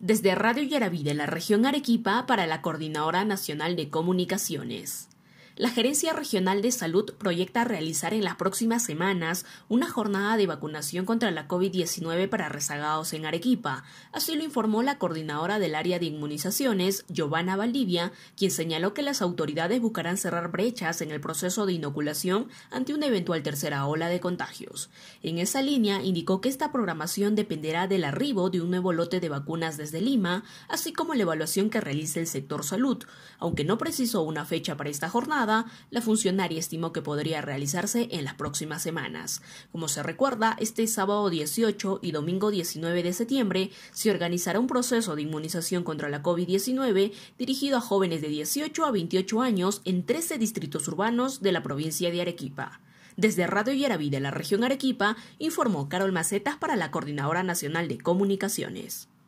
Desde Radio Yaraví de la región Arequipa para la Coordinadora Nacional de Comunicaciones. La Gerencia Regional de Salud proyecta realizar en las próximas semanas una jornada de vacunación contra la COVID-19 para rezagados en Arequipa. Así lo informó la coordinadora del área de inmunizaciones, Giovanna Valdivia, quien señaló que las autoridades buscarán cerrar brechas en el proceso de inoculación ante una eventual tercera ola de contagios. En esa línea, indicó que esta programación dependerá del arribo de un nuevo lote de vacunas desde Lima, así como la evaluación que realice el sector salud. Aunque no precisó una fecha para esta jornada, la funcionaria estimó que podría realizarse en las próximas semanas. Como se recuerda, este sábado 18 y domingo 19 de septiembre se organizará un proceso de inmunización contra la COVID-19 dirigido a jóvenes de 18 a 28 años en 13 distritos urbanos de la provincia de Arequipa. Desde Radio Yaraví de la región Arequipa, informó Carol Macetas para la Coordinadora Nacional de Comunicaciones.